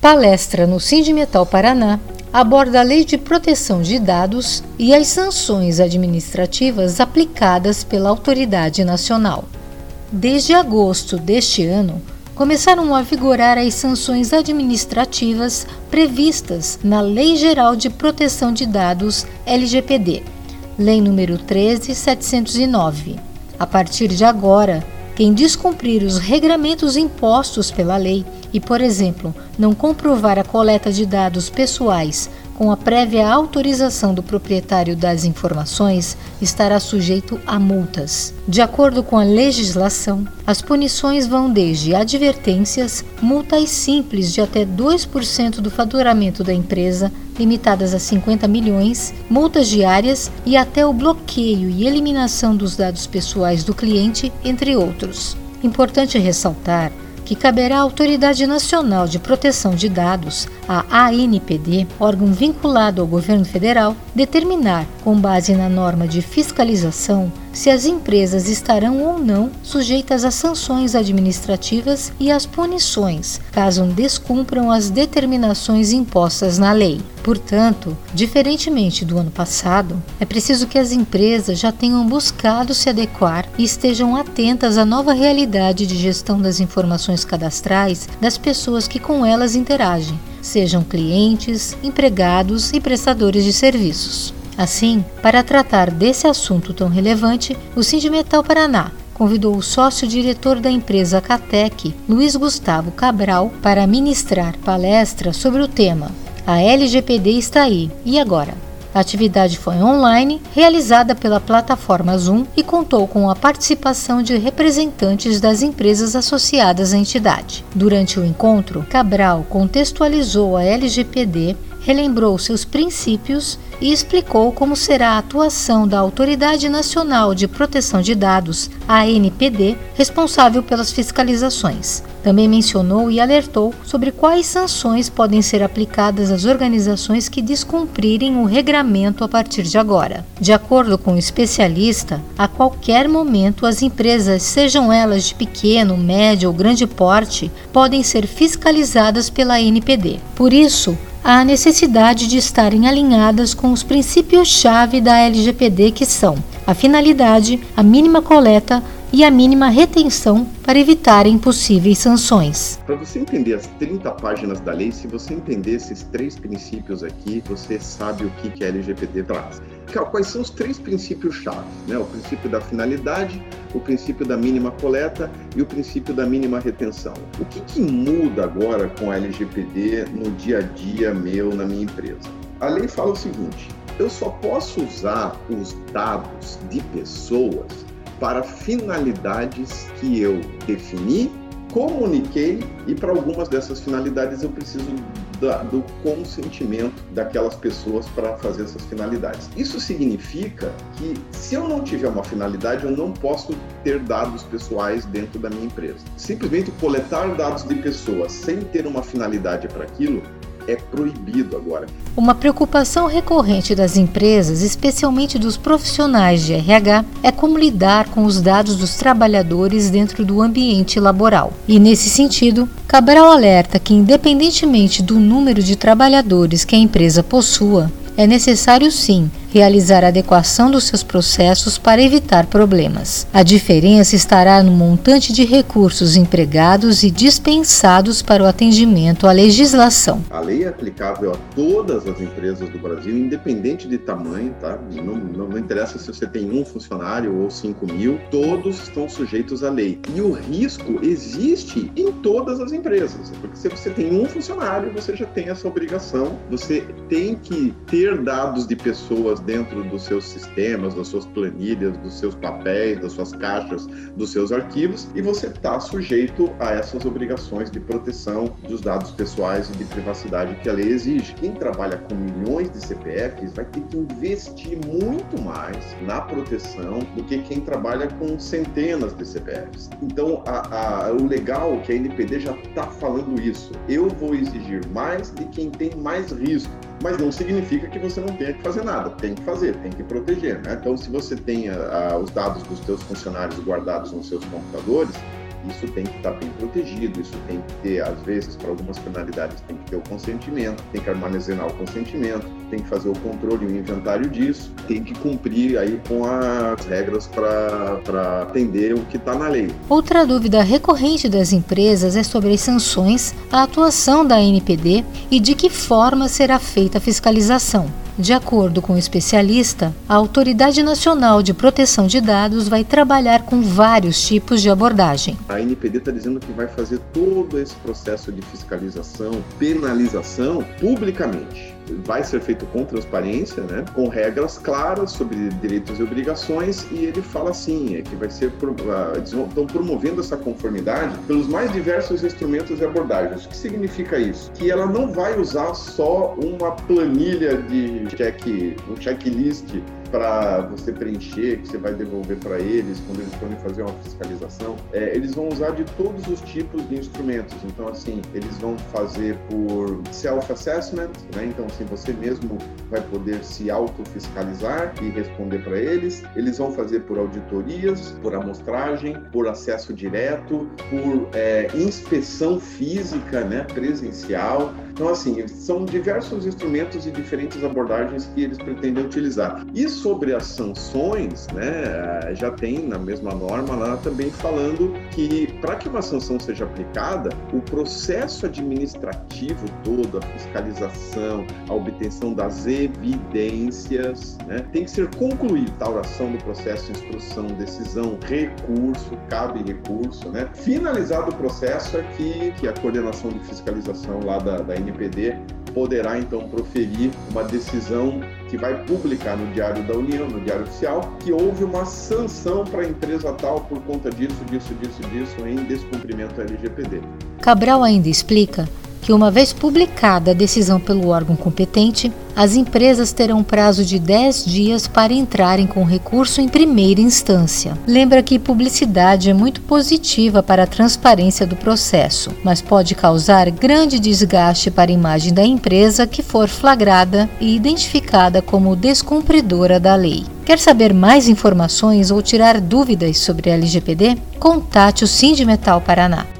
Palestra no Sindimetal Paraná aborda a Lei de Proteção de Dados e as sanções administrativas aplicadas pela Autoridade Nacional. Desde agosto deste ano, começaram a vigorar as sanções administrativas previstas na Lei Geral de Proteção de Dados LGPD, Lei nº 13709. A partir de agora, quem descumprir os regramentos impostos pela lei e, por exemplo, não comprovar a coleta de dados pessoais com a prévia autorização do proprietário das informações, estará sujeito a multas. De acordo com a legislação, as punições vão desde advertências, multas simples de até 2% do faturamento da empresa, limitadas a 50 milhões, multas diárias e até o bloqueio e eliminação dos dados pessoais do cliente, entre outros. Importante ressaltar que caberá à Autoridade Nacional de Proteção de Dados, a ANPD, órgão vinculado ao governo federal, determinar, com base na norma de fiscalização, se as empresas estarão ou não sujeitas a sanções administrativas e às punições, caso descumpram as determinações impostas na lei. Portanto, diferentemente do ano passado, é preciso que as empresas já tenham buscado se adequar e estejam atentas à nova realidade de gestão das informações cadastrais das pessoas que com elas interagem, sejam clientes, empregados e prestadores de serviços. Assim, para tratar desse assunto tão relevante, o Sindimetal Paraná convidou o sócio-diretor da empresa Catec, Luiz Gustavo Cabral, para ministrar palestra sobre o tema A LGPD está aí, e agora? A atividade foi online, realizada pela plataforma Zoom e contou com a participação de representantes das empresas associadas à entidade. Durante o encontro, Cabral contextualizou a LGPD relembrou seus princípios e explicou como será a atuação da Autoridade Nacional de Proteção de Dados, ANPD, responsável pelas fiscalizações. Também mencionou e alertou sobre quais sanções podem ser aplicadas às organizações que descumprirem o regramento a partir de agora. De acordo com o especialista, a qualquer momento as empresas, sejam elas de pequeno, médio ou grande porte, podem ser fiscalizadas pela ANPD. Por isso, a necessidade de estarem alinhadas com os princípios-chave da LGPD, que são a finalidade, a mínima coleta, e a mínima retenção para evitarem possíveis sanções. Para você entender as 30 páginas da lei, se você entender esses três princípios aqui, você sabe o que, que a LGPD traz. Quais são os três princípios-chave? Né? O princípio da finalidade, o princípio da mínima coleta e o princípio da mínima retenção. O que, que muda agora com a LGPD no dia a dia meu, na minha empresa? A lei fala o seguinte: eu só posso usar os dados de pessoas para finalidades que eu defini, comuniquei e para algumas dessas finalidades eu preciso da, do consentimento daquelas pessoas para fazer essas finalidades. Isso significa que se eu não tiver uma finalidade, eu não posso ter dados pessoais dentro da minha empresa. Simplesmente coletar dados de pessoas sem ter uma finalidade para aquilo é proibido agora. Uma preocupação recorrente das empresas, especialmente dos profissionais de RH, é como lidar com os dados dos trabalhadores dentro do ambiente laboral. E nesse sentido, Cabral alerta que, independentemente do número de trabalhadores que a empresa possua, é necessário sim realizar a adequação dos seus processos para evitar problemas. A diferença estará no montante de recursos empregados e dispensados para o atendimento à legislação. A lei é aplicável a todas as empresas do Brasil, independente de tamanho, tá? Não, não, não interessa se você tem um funcionário ou cinco mil, todos estão sujeitos à lei. E o risco existe em todas as empresas, porque se você tem um funcionário, você já tem essa obrigação, você tem que ter dados de pessoas pessoas dentro dos seus sistemas, das suas planilhas, dos seus papéis, das suas caixas, dos seus arquivos, e você está sujeito a essas obrigações de proteção dos dados pessoais e de privacidade que a lei exige. Quem trabalha com milhões de CPFs vai ter que investir muito mais na proteção do que quem trabalha com centenas de CPFs. Então, a, a, o legal é que a NPD já está falando isso. Eu vou exigir mais de quem tem mais risco mas não significa que você não tenha que fazer nada. Tem que fazer, tem que proteger. Né? Então, se você tem a, a, os dados dos seus funcionários guardados nos seus computadores, Isso tem que estar bem protegido, isso tem que ter, às vezes, para algumas penalidades, tem que ter o consentimento, tem que armazenar o consentimento, tem que fazer o controle e o inventário disso, tem que cumprir aí com as regras para atender o que está na lei. Outra dúvida recorrente das empresas é sobre as sanções, a atuação da NPD e de que forma será feita a fiscalização. De acordo com o especialista, a Autoridade Nacional de Proteção de Dados vai trabalhar com vários tipos de abordagem. A NPD está dizendo que vai fazer todo esse processo de fiscalização, penalização publicamente vai ser feito com transparência, né, com regras claras sobre direitos e obrigações, e ele fala assim, é que vai ser ah, estão promovendo essa conformidade pelos mais diversos instrumentos e abordagens. O que significa isso? Que ela não vai usar só uma planilha de check, um checklist para você preencher, que você vai devolver para eles quando eles forem fazer uma fiscalização, é, eles vão usar de todos os tipos de instrumentos. Então, assim, eles vão fazer por self-assessment, né? Então, assim, você mesmo vai poder se autofiscalizar e responder para eles. Eles vão fazer por auditorias, por amostragem, por acesso direto, por é, inspeção física, né? Presencial. Então, assim, são diversos instrumentos e diferentes abordagens que eles pretendem utilizar. E sobre as sanções, né, já tem na mesma norma lá também falando que para que uma sanção seja aplicada, o processo administrativo todo, a fiscalização, a obtenção das evidências, né, tem que ser concluído. Tauração do processo, instrução, decisão, recurso, cabe recurso, né? Finalizado o processo é que, que a coordenação de fiscalização lá da, da NPD poderá então proferir uma decisão que vai publicar no Diário da União, no Diário Oficial, que houve uma sanção para a empresa tal por conta disso, disso, disso, disso, em descumprimento LGPD. Cabral ainda explica que, uma vez publicada a decisão pelo órgão competente, as empresas terão prazo de 10 dias para entrarem com recurso em primeira instância. Lembra que publicidade é muito positiva para a transparência do processo, mas pode causar grande desgaste para a imagem da empresa que for flagrada e identificada como descumpridora da lei. Quer saber mais informações ou tirar dúvidas sobre a LGPD? Contate o Sindimetal Paraná.